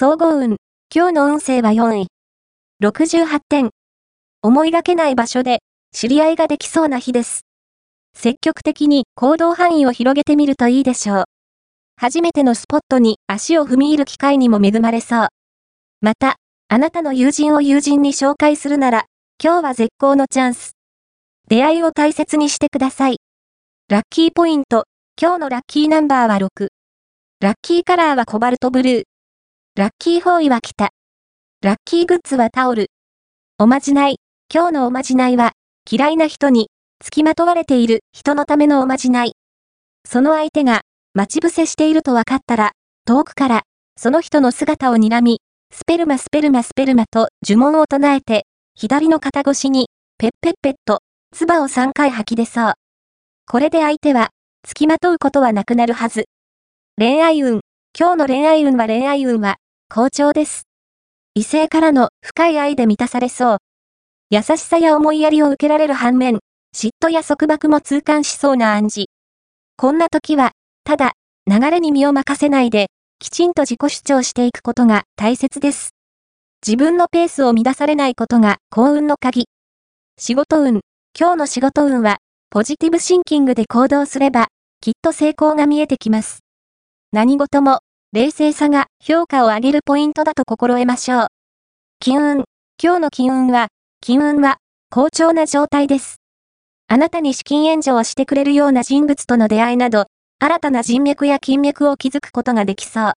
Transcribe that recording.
総合運。今日の運勢は4位。68点。思いがけない場所で、知り合いができそうな日です。積極的に行動範囲を広げてみるといいでしょう。初めてのスポットに足を踏み入る機会にも恵まれそう。また、あなたの友人を友人に紹介するなら、今日は絶好のチャンス。出会いを大切にしてください。ラッキーポイント。今日のラッキーナンバーは6。ラッキーカラーはコバルトブルー。ラッキーフォーイは北。ラッキーグッズはタオル。おまじない。今日のおまじないは、嫌いな人に、付きまとわれている人のためのおまじない。その相手が、待ち伏せしていると分かったら、遠くから、その人の姿を睨み、スペルマスペルマスペルマと呪文を唱えて、左の肩越しに、ペッペッペッと、唾を3回吐き出そう。これで相手は、付きまとうことはなくなるはず。恋愛運。今日の恋愛運は恋愛運は、好調です。異性からの深い愛で満たされそう。優しさや思いやりを受けられる反面、嫉妬や束縛も痛感しそうな暗示。こんな時は、ただ、流れに身を任せないで、きちんと自己主張していくことが大切です。自分のペースを乱されないことが幸運の鍵。仕事運。今日の仕事運は、ポジティブシンキングで行動すれば、きっと成功が見えてきます。何事も、冷静さが評価を上げるポイントだと心得ましょう。金運。今日の金運は、金運は、好調な状態です。あなたに資金援助をしてくれるような人物との出会いなど、新たな人脈や金脈を築くことができそう。